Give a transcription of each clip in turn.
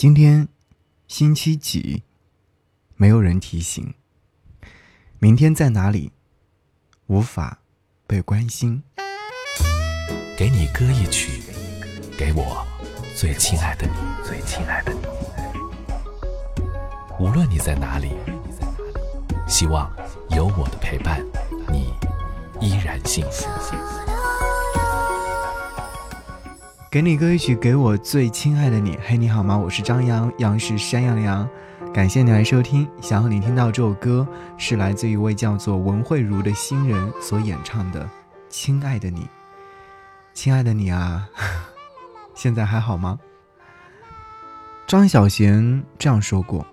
今天星期几？没有人提醒。明天在哪里？无法被关心。给你歌一曲，给我最亲爱的你，最亲爱的你。无论你在哪里，希望有我的陪伴，你依然幸福。给你歌一曲，给我最亲爱的你。嘿，你好吗？我是张扬，杨是山羊羊。感谢你来收听。想要你听到这首歌，是来自一位叫做文慧茹的新人所演唱的《亲爱的你》。亲爱的你啊，现在还好吗？张小娴这样说过：“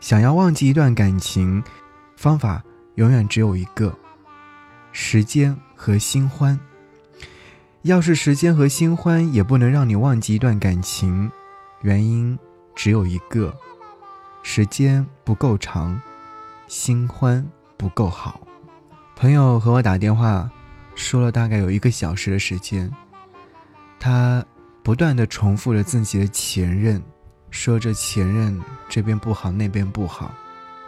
想要忘记一段感情，方法永远只有一个，时间和新欢。”要是时间和新欢也不能让你忘记一段感情，原因只有一个：时间不够长，新欢不够好。朋友和我打电话，说了大概有一个小时的时间，他不断的重复着自己的前任，说着前任这边不好那边不好，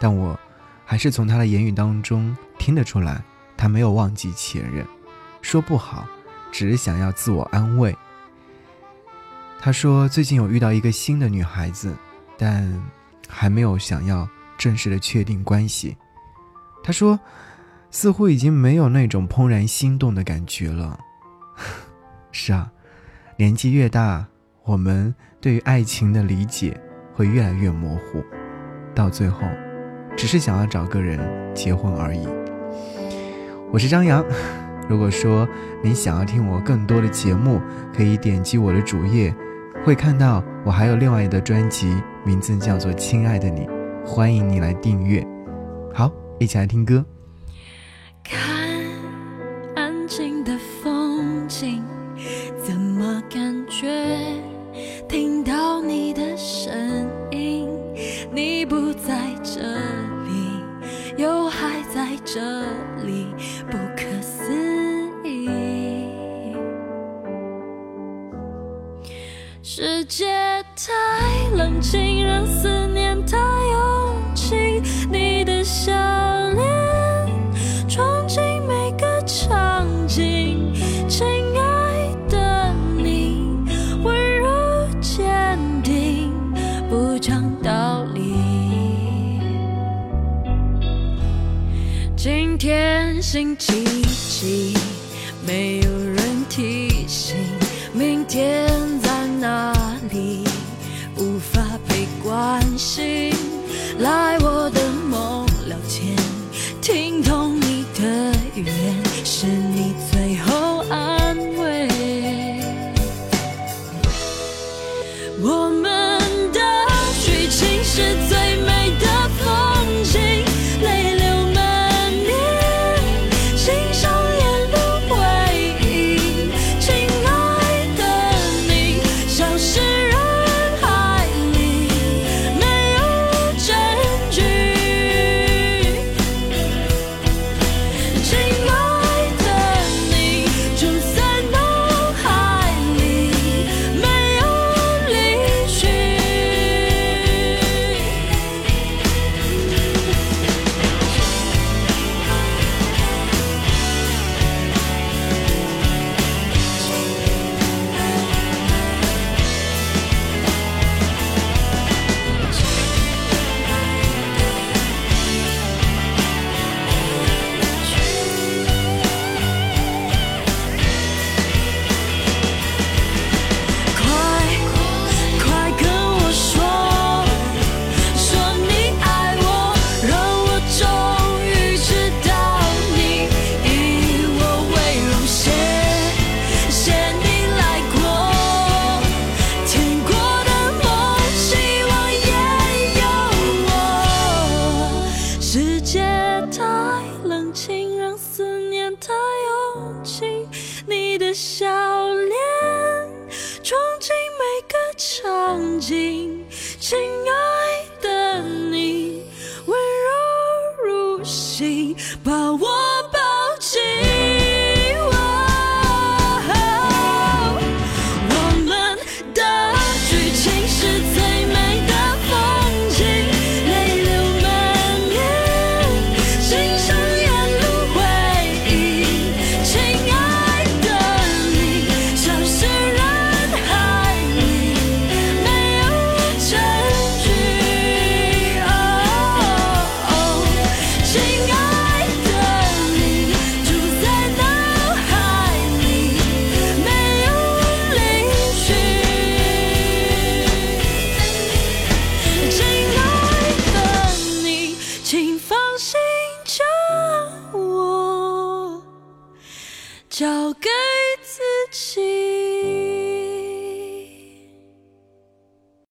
但我还是从他的言语当中听得出来，他没有忘记前任，说不好。只是想要自我安慰。他说最近有遇到一个新的女孩子，但还没有想要正式的确定关系。他说，似乎已经没有那种怦然心动的感觉了。是啊，年纪越大，我们对于爱情的理解会越来越模糊，到最后，只是想要找个人结婚而已。我是张扬。如果说你想要听我更多的节目，可以点击我的主页，会看到我还有另外的专辑，名字叫做《亲爱的你》，欢迎你来订阅。好，一起来听歌。看安静的风景，怎么感觉听到你的声音？你不在这里，又还在这里，不可思。世界太冷清，让思念太拥挤。你的笑脸闯进每个场景，亲爱的你，温柔坚定，不讲道理。今天星期几？没有人提醒，明天。醒？来我的梦聊天，听懂你的语言，是你最后安慰。我们笑脸闯进每个场景，亲爱的你，温柔如昔，把我。抱紧心将我交给自己。